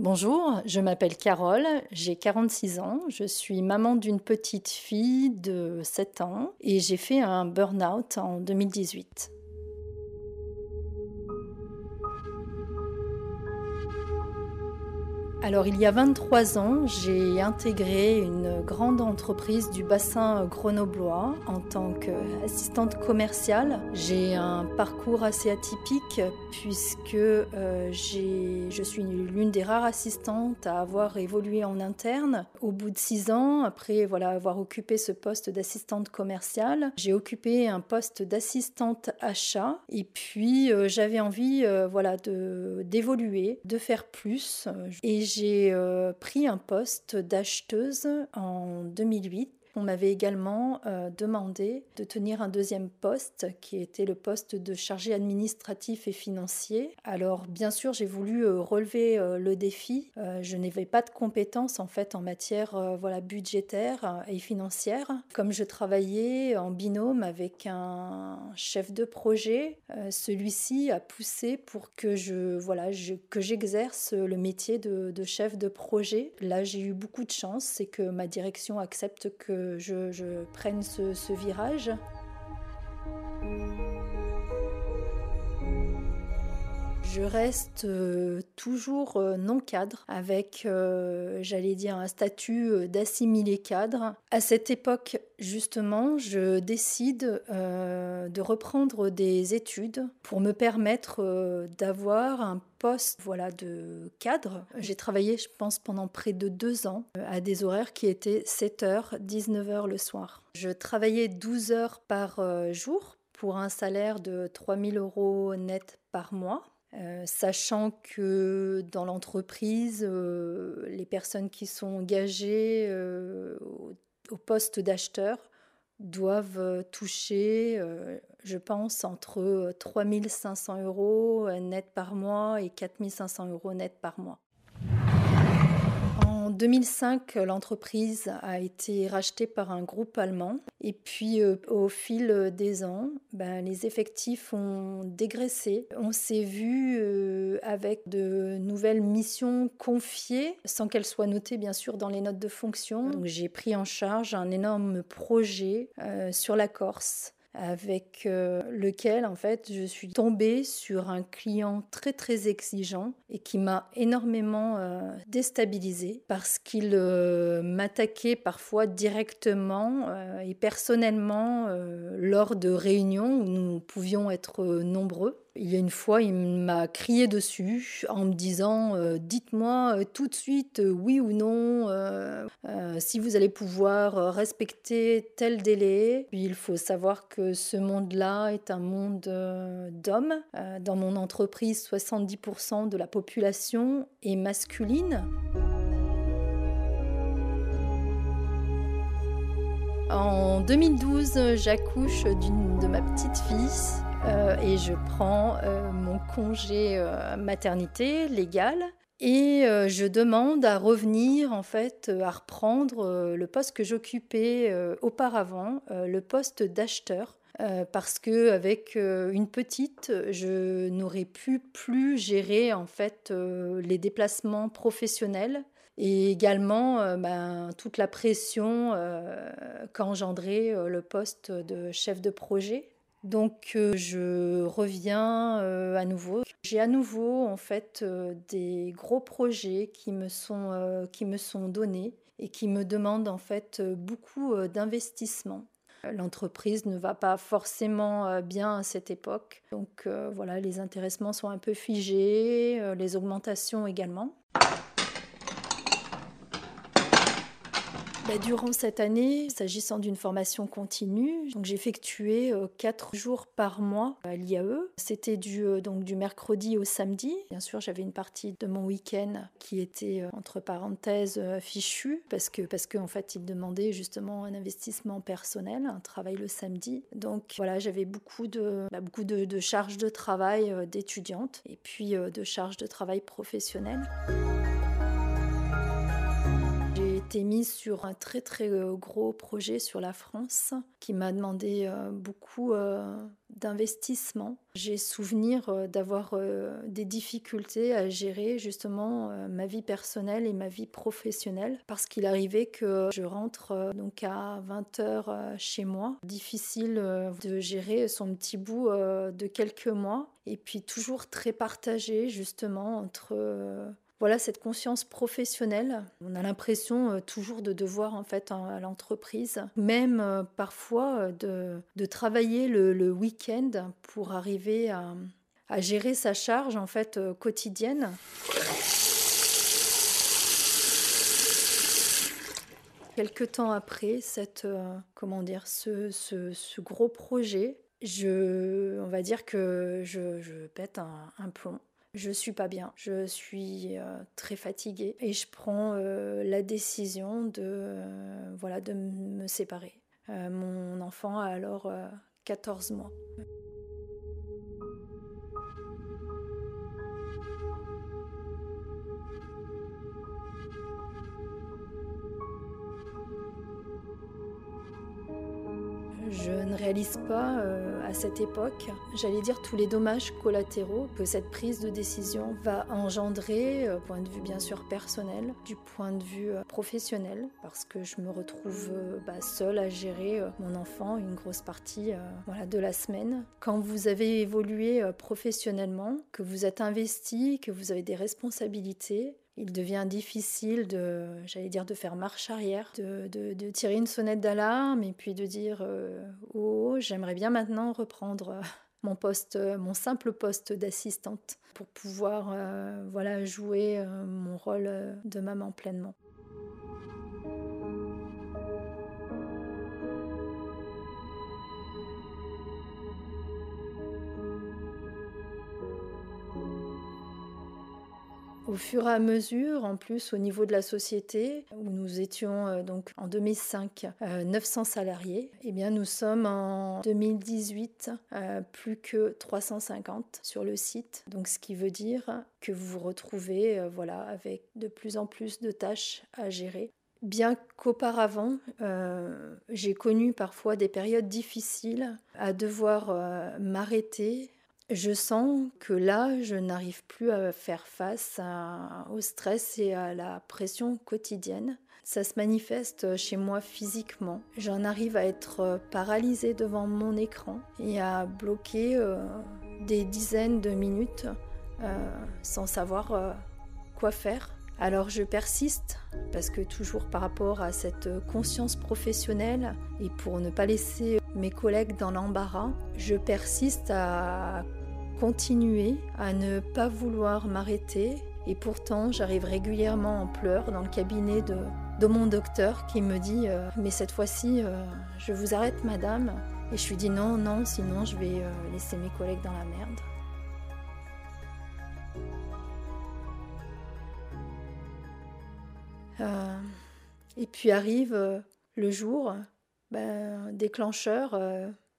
Bonjour, je m'appelle Carole, j'ai 46 ans, je suis maman d'une petite fille de 7 ans et j'ai fait un burn-out en 2018. Alors il y a 23 ans, j'ai intégré une grande entreprise du bassin grenoblois en tant qu'assistante commerciale. J'ai un parcours assez atypique puisque euh, je suis l'une des rares assistantes à avoir évolué en interne. Au bout de six ans, après voilà, avoir occupé ce poste d'assistante commerciale, j'ai occupé un poste d'assistante achat et puis euh, j'avais envie euh, voilà, d'évoluer, de, faire plus. Et euh, pris un poste d'acheteuse en 2008 on m'avait également euh, demandé de tenir un deuxième poste qui était le poste de chargé administratif et financier. Alors bien sûr j'ai voulu euh, relever euh, le défi. je n'avais pas de compétences en fait en matière voilà, budgétaire et financière. Comme je travaillais en binôme avec un chef de projet, celui-ci a poussé pour que je voilà que j'exerce le métier de, de chef de projet. Là j'ai eu beaucoup de chance, c'est que ma direction accepte que je, prenne ce, virage. Je reste euh, toujours euh, non cadre avec, euh, j'allais dire, un statut d'assimilé cadre. À cette époque, justement, je décide de reprendre des études pour me permettre d'avoir un poste voilà, de cadre. J'ai travaillé, je pense, pendant près de deux ans à des horaires qui étaient 7h, 19h le soir. Je travaillais 12 heures par jour pour un salaire de 3000 euros net par mois. Euh, sachant que dans l'entreprise, euh, les personnes qui sont engagées euh, au, poste d'acheteur doivent toucher, je pense, entre 3500 euros net par mois et 4500 euros net par mois. En 2005, l'entreprise a été rachetée par un groupe allemand. Et puis, euh, au fil des ans, ben, les effectifs ont dégraissé. On s'est vu euh, avec de nouvelles missions confiées, sans qu'elles soient notées, bien sûr, dans les notes de fonction. Donc, j'ai pris en charge un énorme projet euh, sur la Corse avec euh, lequel en fait je suis tombée sur un client très très exigeant et qui m'a énormément euh, déstabilisée parce qu'il euh, m'attaquait parfois directement et personnellement lors de réunions où nous pouvions être nombreux. Il y a une fois, il m'a crié dessus en me disant Dites-moi tout de suite oui ou non si vous allez pouvoir respecter tel délai. il faut savoir que ce monde-là est un monde euh, d'hommes. Euh, dans mon entreprise, 70% de la population est masculine. En 2012, j'accouche de ma petite fille euh, et je prends mon congé maternité légal. Et je demande à revenir, en fait, à reprendre le poste que j'occupais auparavant, le poste d'acheteur. Euh, parce que avec euh, une petite, je n'aurais pu plus gérer en fait euh, les déplacements professionnels et également ben, toute la pression qu'engendrait le poste de chef de projet. Donc je reviens à nouveau. J'ai à nouveau en fait des gros projets qui me sont qui me sont donnés et qui me demandent en fait beaucoup d'investissement. L'entreprise ne va pas forcément euh, bien à cette époque. Donc euh, voilà, les intéressements sont un peu figés, euh, les augmentations également. Bah, durant cette année, s'agissant d'une formation continue, j'effectuais euh, quatre jours par mois à l'IAE. C'était du, euh, du mercredi au samedi. Bien sûr, j'avais une partie de mon week-end qui était euh, entre parenthèses fichue parce que parce qu'en fait, il demandait justement un investissement personnel, un travail le samedi. Donc voilà, j'avais beaucoup de bah, beaucoup de charges de travail d'étudiante et puis de charges de travail professionnelles été mise sur un très très euh, gros projet sur la France qui m'a demandé euh, beaucoup euh, d'investissement. J'ai souvenir d'avoir des difficultés à gérer justement ma vie personnelle et ma vie professionnelle parce qu'il arrivait que je rentre donc à 20h chez moi. Difficile de gérer son petit bout de quelques mois et puis toujours très partagé justement entre voilà cette conscience professionnelle. On a l'impression euh, toujours de devoir en fait à l'entreprise, même euh, parfois euh, de, travailler le, week-end pour arriver à, gérer sa charge en fait quotidienne. Quelque temps après cette, comment dire, ce, gros projet, je, on va dire que je, pète un plomb je suis pas bien, je suis euh, très fatiguée et je prends euh, la décision de, euh, voilà, de me séparer. mon enfant a alors 14 mois. Je ne réalise pas à cette époque, j'allais dire tous les dommages collatéraux que cette prise de décision va engendrer, euh, point de vue bien sûr personnel, du point de vue euh, professionnel, parce que je me retrouve bah, seule à gérer mon enfant une grosse partie voilà, de la semaine. Quand vous avez évolué professionnellement, que vous êtes investi, que vous avez des responsabilités, il devient difficile de, j'allais dire, de faire marche arrière, de, tirer une sonnette d'alarme et puis de dire euh, oh, j'aimerais bien maintenant reprendre euh, mon poste, euh, mon simple poste d'assistante pour pouvoir, voilà, jouer mon rôle de maman pleinement. Au fur et à mesure, en plus au niveau de la société, où nous étions euh, donc en 2005 900 euh, salariés, eh bien nous sommes en 2018 euh, plus que 350 sur le site. Donc ce qui veut dire que vous vous retrouvez voilà avec de plus en plus de tâches à gérer. Bien qu'auparavant, j'ai connu parfois des périodes difficiles à devoir m'arrêter, je sens que là, je n'arrive plus à faire face au stress et à la pression quotidienne. Ça se manifeste chez moi physiquement. J'en arrive à être paralysée devant mon écran et à bloquer euh, des dizaines de minutes euh, sans savoir euh, quoi faire. Alors je persiste parce que toujours par rapport à cette conscience professionnelle et pour ne pas laisser mes collègues dans l'embarras, je persiste à continuer à ne pas vouloir m'arrêter. Et pourtant j'arrive régulièrement en pleurs dans le cabinet de, de mon docteur qui me dit euh, mais cette fois-ci euh, je vous arrête madame et je lui dis non non sinon je vais euh, laisser mes collègues dans la merde. et puis arrive le jour ben, déclencheur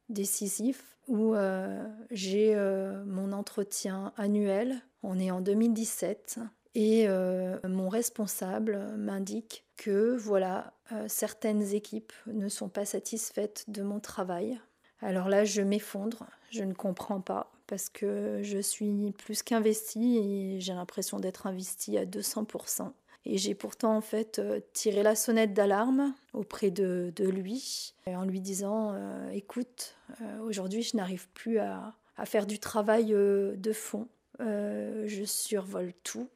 décisif où euh, j'ai euh, mon entretien annuel. On est en 2017 et euh, mon responsable m'indique que voilà, certaines équipes ne sont pas satisfaites de mon travail. Alors là, je m'effondre, je ne comprends pas parce que je suis plus qu'investie et j'ai l'impression d'être investie à 200%. Et j'ai pourtant en fait euh, tiré la sonnette d'alarme auprès de, lui en lui disant euh, écoute, euh, aujourd'hui je n'arrive plus à, faire du travail de fond. je survole tout.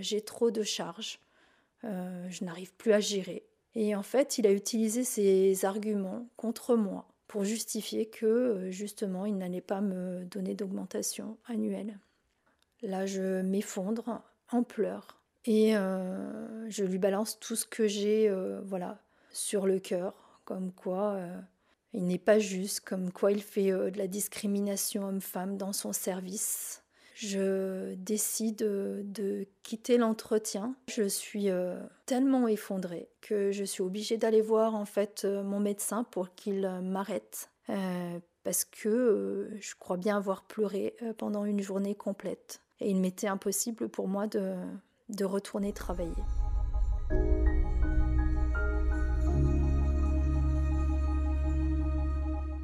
j'ai trop de charges. je n'arrive plus à gérer. Et en fait, il a utilisé ses arguments contre moi pour justifier que justement il n'allait pas me donner d'augmentation annuelle. Là, je m'effondre en pleurs et euh, je lui balance tout ce que j'ai euh, voilà, sur le cœur, comme quoi il n'est pas juste, comme quoi il fait de la discrimination homme-femme dans son service je décide de quitter l'entretien. Je suis euh, tellement effondrée que je suis obligée d'aller voir en fait euh, mon médecin pour qu'il euh, m'arrête parce que je crois bien avoir pleuré pendant une journée complète et il m'était impossible pour moi de, de retourner travailler.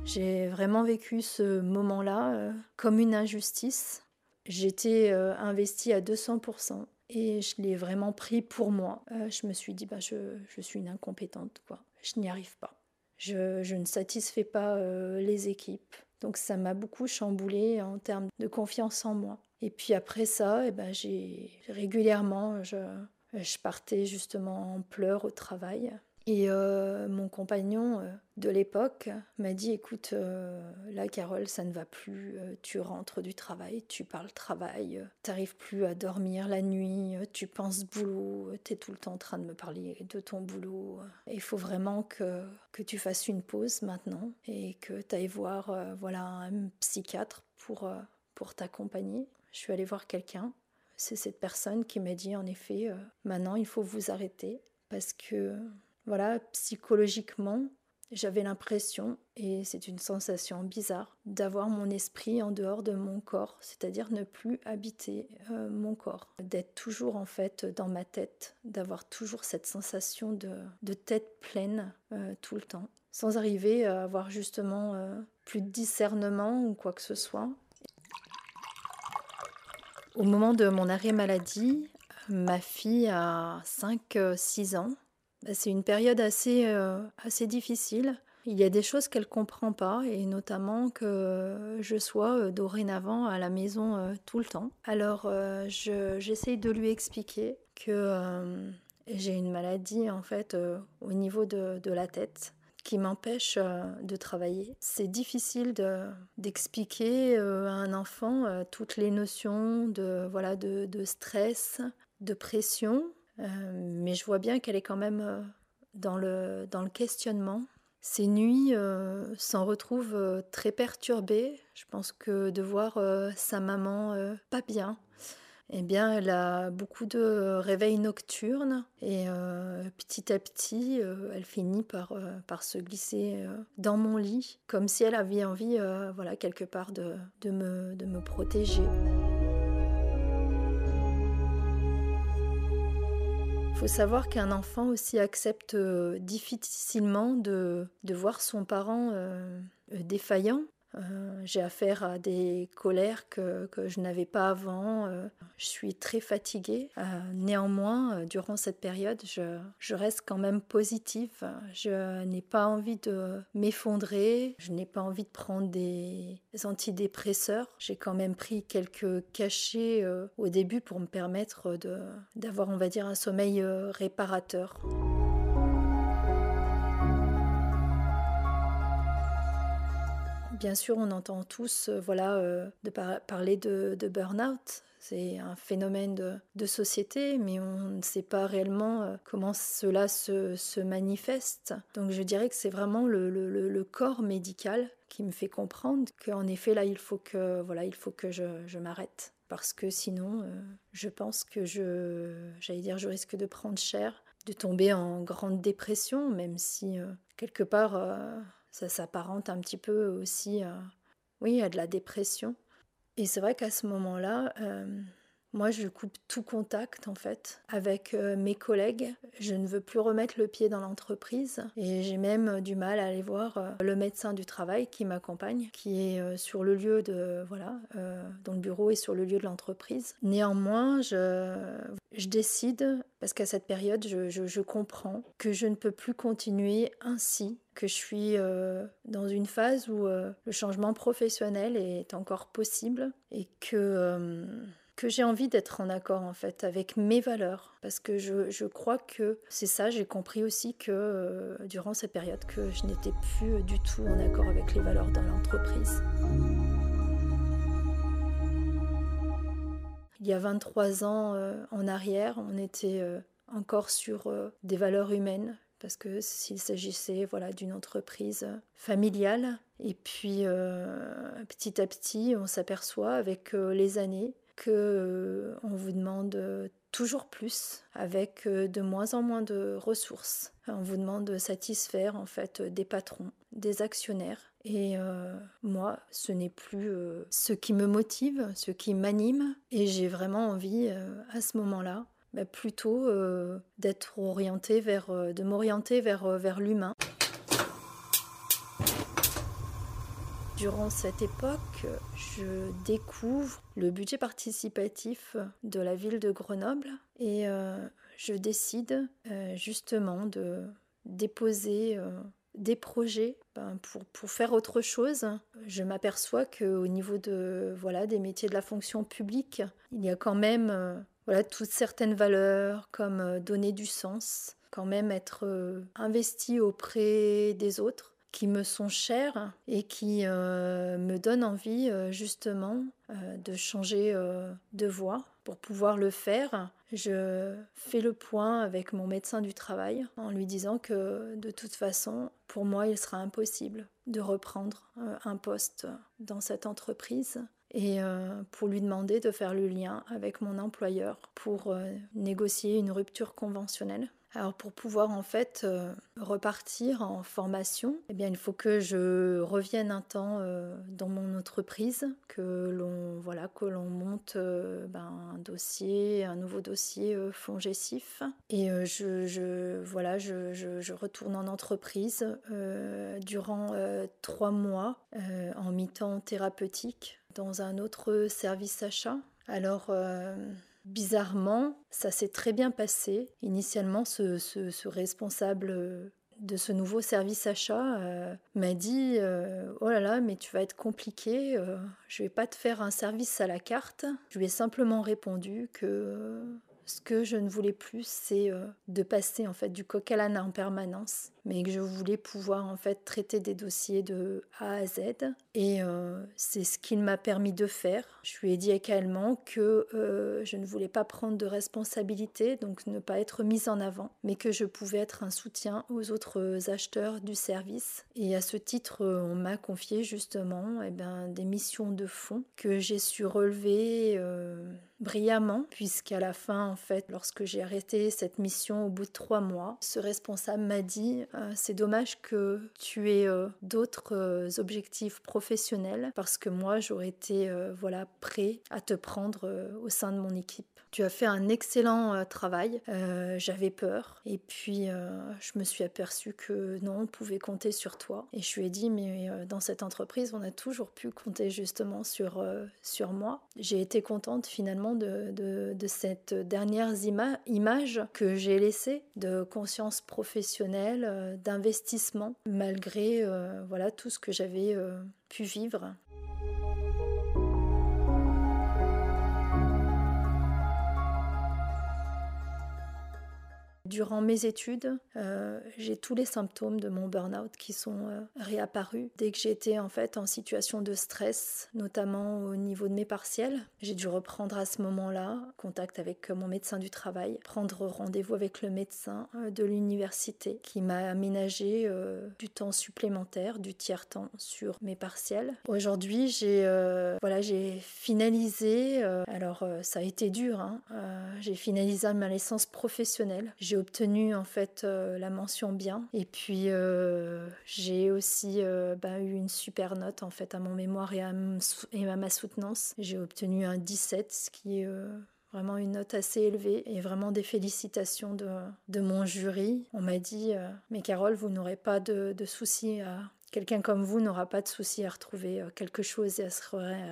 J'ai vraiment vécu ce moment-là comme une injustice J'étais euh, investie à 200% et je l'ai vraiment pris pour moi. Euh, je me suis dit, bah, je, suis une incompétente. Je n'y arrive pas. Je, ne satisfais pas euh, les équipes. Donc ça m'a beaucoup chamboulé en termes de confiance en moi. Et puis après ça, eh ben, j'ai régulièrement, je, partais justement en pleurs au travail. Et euh, mon compagnon euh, de l'époque m'a dit écoute, euh, là, Carole, ça ne va plus. tu rentres du travail, tu parles travail, t'arrives plus à dormir la nuit, tu penses boulot, tu es tout le temps en train de me parler de ton boulot. Il faut vraiment que, que tu fasses une pause maintenant et que tu ailles voir voilà, un psychiatre pour, pour t'accompagner. Je suis allée voir quelqu'un. C'est cette personne qui m'a dit en effet, maintenant il faut vous arrêter parce que voilà, psychologiquement, j'avais l'impression, et c'est une sensation bizarre, d'avoir mon esprit en dehors de mon corps, c'est-à-dire ne plus habiter euh, mon corps, d'être toujours en fait dans ma tête, d'avoir toujours cette sensation de, tête pleine euh, tout le temps, sans arriver à avoir justement euh, plus de discernement ou quoi que ce soit. Au moment de mon arrêt maladie, ma fille a 5-6 ans bah, c'est une période assez, euh, assez difficile. Il y a des choses qu'elle ne comprend pas, et notamment que je sois euh, dorénavant à la maison euh, tout le temps. Alors j'essaye de lui expliquer que j'ai une maladie en fait au niveau de, de, la tête qui m'empêche de travailler. C'est difficile d'expliquer à un enfant toutes les notions de, voilà, de, stress, de pression, euh, mais je vois bien qu'elle est quand même euh, dans le, dans le questionnement. Ces nuits euh, s'en retrouvent très perturbées. Je pense que de voir sa maman pas bien, eh bien, elle a beaucoup de réveils nocturnes et petit à petit, elle finit par, par se glisser dans mon lit, comme si elle avait envie, voilà, quelque part de, me, protéger. Il faut savoir qu'un enfant aussi accepte euh, difficilement de, voir son parent euh, défaillant euh, j'ai affaire à des colères que, je n'avais pas avant. Euh, je suis très fatiguée. Euh, néanmoins, durant cette période, je, je, reste quand même positive. Je n'ai pas envie de m'effondrer. Je n'ai pas envie de prendre des antidépresseurs. J'ai quand même pris quelques cachets au début pour me permettre d'avoir, on va dire, un sommeil réparateur. Bien sûr, on entend tous euh, voilà, euh, de parler de, burn-out. C'est un phénomène de, société, mais on ne sait pas réellement euh, comment cela se, manifeste. Donc je dirais que c'est vraiment le, corps médical qui me fait comprendre qu'en effet, là, il faut que, voilà, il faut que je, m'arrête. Parce que sinon, je pense que je, j'allais dire, je risque de prendre cher, de tomber en grande dépression, même si quelque part ça s'apparente un petit peu aussi à, oui, à de la dépression. Et c'est vrai qu'à ce moment-là, euh, moi, je coupe tout contact en fait avec euh, mes collègues. Je ne veux plus remettre le pied dans l'entreprise et j'ai même du mal à aller voir euh, le médecin du travail qui m'accompagne, qui est euh, sur le lieu de voilà, dont le bureau est sur le lieu de l'entreprise. Néanmoins, je, décide parce qu'à cette période, je, comprends que je ne peux plus continuer ainsi que je suis dans une phase où le changement professionnel est encore possible et que que j'ai envie d'être en accord en fait avec mes valeurs parce que je, je crois que c'est ça j'ai compris aussi que euh, durant cette période que je n'étais plus du tout en accord avec les valeurs dans l'entreprise. Il y a 23 ans euh, en arrière, on était euh, encore sur des valeurs humaines parce que s'il s'agissait voilà d'une entreprise familiale et puis petit à petit on s'aperçoit avec les années que on vous demande toujours plus avec de moins en moins de ressources. On vous demande de satisfaire en fait des patrons, des actionnaires et euh, moi, ce n'est plus euh, ce qui me motive, ce qui m'anime. Et j'ai vraiment envie, euh, à ce moment-là, bah, plutôt d'être orienté vers, de m'orienter vers, vers l'humain. Durant cette époque, je découvre le budget participatif de la ville de Grenoble et je décide justement de déposer des projets ben, pour, pour, faire autre chose. Je m'aperçois qu'au niveau de, voilà, des métiers de la fonction publique, il y a quand même euh, voilà, toutes certaines valeurs comme euh, donner du sens, quand même être euh, investi auprès des autres qui me sont chères et qui me donnent envie justement de changer de voie. Pour pouvoir le faire, je fais le point avec mon médecin du travail en lui disant que de toute façon, pour moi, il sera impossible de reprendre euh, un poste dans cette entreprise et euh, pour lui demander de faire le lien avec mon employeur pour euh, négocier une rupture conventionnelle. Alors pour pouvoir en fait euh, repartir en formation, eh bien il faut que je revienne un temps euh, dans mon entreprise, que l'on voilà que l'on monte euh, ben, un dossier, un nouveau dossier fongessif, et je, je, voilà je, je, je, retourne en entreprise durant trois mois en mi-temps thérapeutique dans un autre service achat. Alors Bizarrement, ça s'est très bien passé. Initialement, ce, responsable de ce nouveau service achat euh, m'a dit euh, Oh là là, mais tu vas être compliqué, euh, je vais pas te faire un service à la carte. Je lui ai simplement répondu que ce que je ne voulais plus, c'est de passer en fait du coq à l'âne en permanence mais que je voulais pouvoir en fait traiter des dossiers de A à Z. Et euh, c'est ce qu'il m'a permis de faire. Je lui ai dit également que euh, je ne voulais pas prendre de responsabilité, donc ne pas être mise en avant, mais que je pouvais être un soutien aux autres acheteurs du service. Et à ce titre, on m'a confié justement eh ben, des missions de fond que j'ai su relever. Euh, brillamment, puisqu'à la fin, en fait, lorsque j'ai arrêté cette mission au bout de trois mois, ce responsable m'a dit euh, c'est dommage que tu aies euh, d'autres euh, objectifs professionnels parce que moi j'aurais été voilà prêt à te prendre au sein de mon équipe. Tu as fait un excellent travail. J'avais peur et puis je me suis aperçue que non, on pouvait compter sur toi. Et je lui ai dit mais dans cette entreprise on a toujours pu compter justement sur sur moi. J'ai été contente finalement de, de, cette dernière image que j'ai laissée de conscience professionnelle euh, d'investissement malgré euh, voilà tout ce que j'avais euh, pu vivre. Durant mes études, euh, j'ai tous les symptômes de mon burn-out qui sont euh, réapparus dès que j'étais en fait en situation de stress, notamment au niveau de mes partiels. J'ai dû reprendre à ce moment-là contact avec mon médecin du travail, prendre rendez-vous avec le médecin euh, de l'université qui m'a aménagé du temps supplémentaire, du tiers-temps sur mes partiels. Aujourd'hui, j'ai voilà, j'ai finalisé. alors ça a été dur. Hein, j'ai finalisé ma licence professionnelle. Obtenu en fait euh, la mention bien et puis euh, j'ai aussi euh, bah, eu une super note en fait à mon mémoire et à, ma soutenance. J'ai obtenu un 17, ce qui est vraiment une note assez élevée et vraiment des félicitations de, mon jury. On m'a dit mais Carole, vous n'aurez pas de, soucis à Quelqu'un comme vous n'aura pas de souci à retrouver quelque chose et à se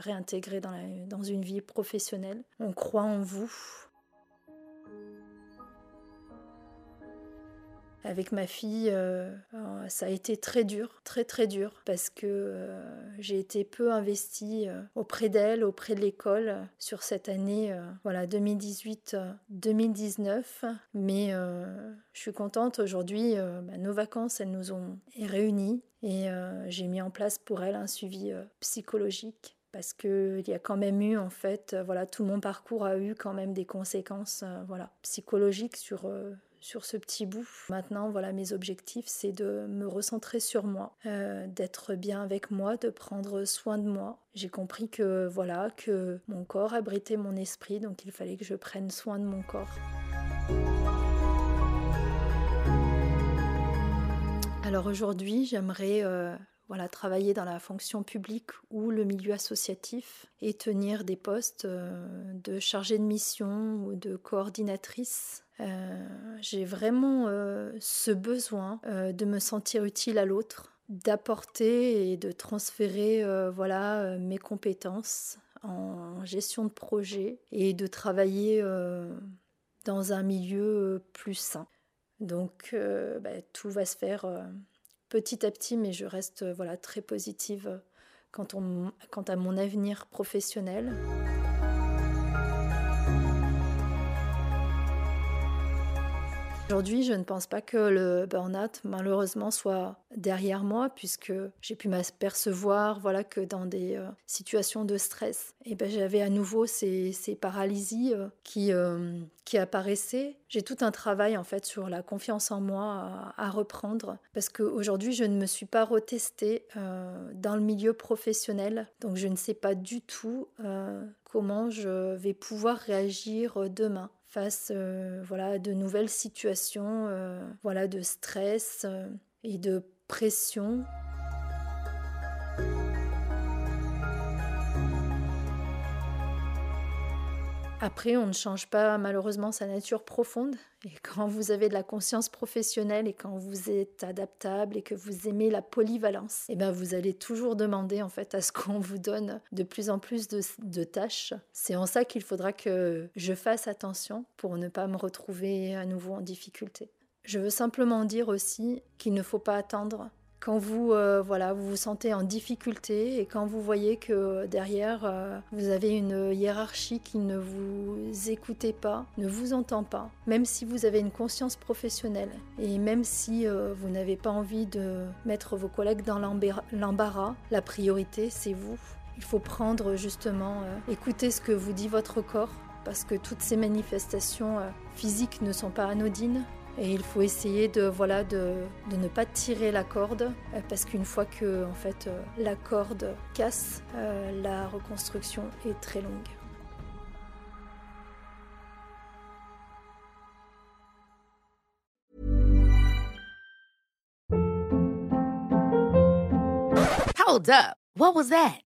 réintégrer dans une vie professionnelle. On croit en vous, Avec ma fille, euh, euh, ça a été très dur, très très dur, parce que euh, j'ai été peu investie auprès d'elle, auprès de l'école sur cette année, voilà 2018-2019. Mais je suis contente aujourd'hui. Bah, nos vacances, elles nous ont réunis et j'ai mis en place pour elle un suivi psychologique parce qu'il y a quand même eu, en fait, voilà, tout mon parcours a eu quand même des conséquences voilà, psychologiques sur, sur ce petit bout. Maintenant, voilà, mes objectifs, c'est de me recentrer sur moi, euh, d'être bien avec moi, de prendre soin de moi. J'ai compris que voilà, que mon corps abritait mon esprit, donc il fallait que je prenne soin de mon corps. Alors aujourd'hui, j'aimerais euh, voilà, travailler dans la fonction publique ou le milieu associatif et tenir des postes euh, de chargée de mission ou de coordinatrice. Euh, j'ai vraiment euh, ce besoin de me sentir utile à l'autre, d'apporter et de transférer voilà, mes compétences en gestion de projet et de travailler dans un milieu plus sain. Donc bah, tout va se faire petit à petit, mais je reste voilà, très positive euh, quant à mon avenir professionnel. Aujourd'hui, je ne pense pas que le burn-out, malheureusement, soit derrière moi, puisque j'ai pu m'apercevoir voilà, que dans des euh, situations de stress, eh ben, j'avais à nouveau ces, paralysies euh, qui, euh, qui apparaissaient. J'ai tout un travail en fait sur la confiance en moi à, reprendre, parce qu'aujourd'hui, je ne me suis pas retestée dans le milieu professionnel, donc je ne sais pas du tout comment je vais pouvoir réagir demain face euh, voilà, de nouvelles situations euh, voilà, de stress euh, et de pression. Après, on ne change pas malheureusement sa nature profonde. Et quand vous avez de la conscience professionnelle et quand vous êtes adaptable et que vous aimez la polyvalence, eh ben vous allez toujours demander en fait à ce qu'on vous donne de plus en plus de, de tâches. C'est en ça qu'il faudra que je fasse attention pour ne pas me retrouver à nouveau en difficulté. Je veux simplement dire aussi qu'il ne faut pas attendre quand vous, euh, voilà, vous vous sentez en difficulté et quand vous voyez que derrière, euh, vous avez une hiérarchie qui ne vous écoutez pas, ne vous entend pas, même si vous avez une conscience professionnelle et même si euh, vous n'avez pas envie de mettre vos collègues dans l'embarras, la priorité, c'est vous. Il faut prendre justement, écouter ce que vous dit votre corps parce que toutes ces manifestations physiques ne sont pas anodines. Et il faut essayer de, voilà, de, de ne pas tirer la corde, euh, parce qu'une fois que en fait, euh, la corde casse, euh, la reconstruction est très longue. Hold up. What was that?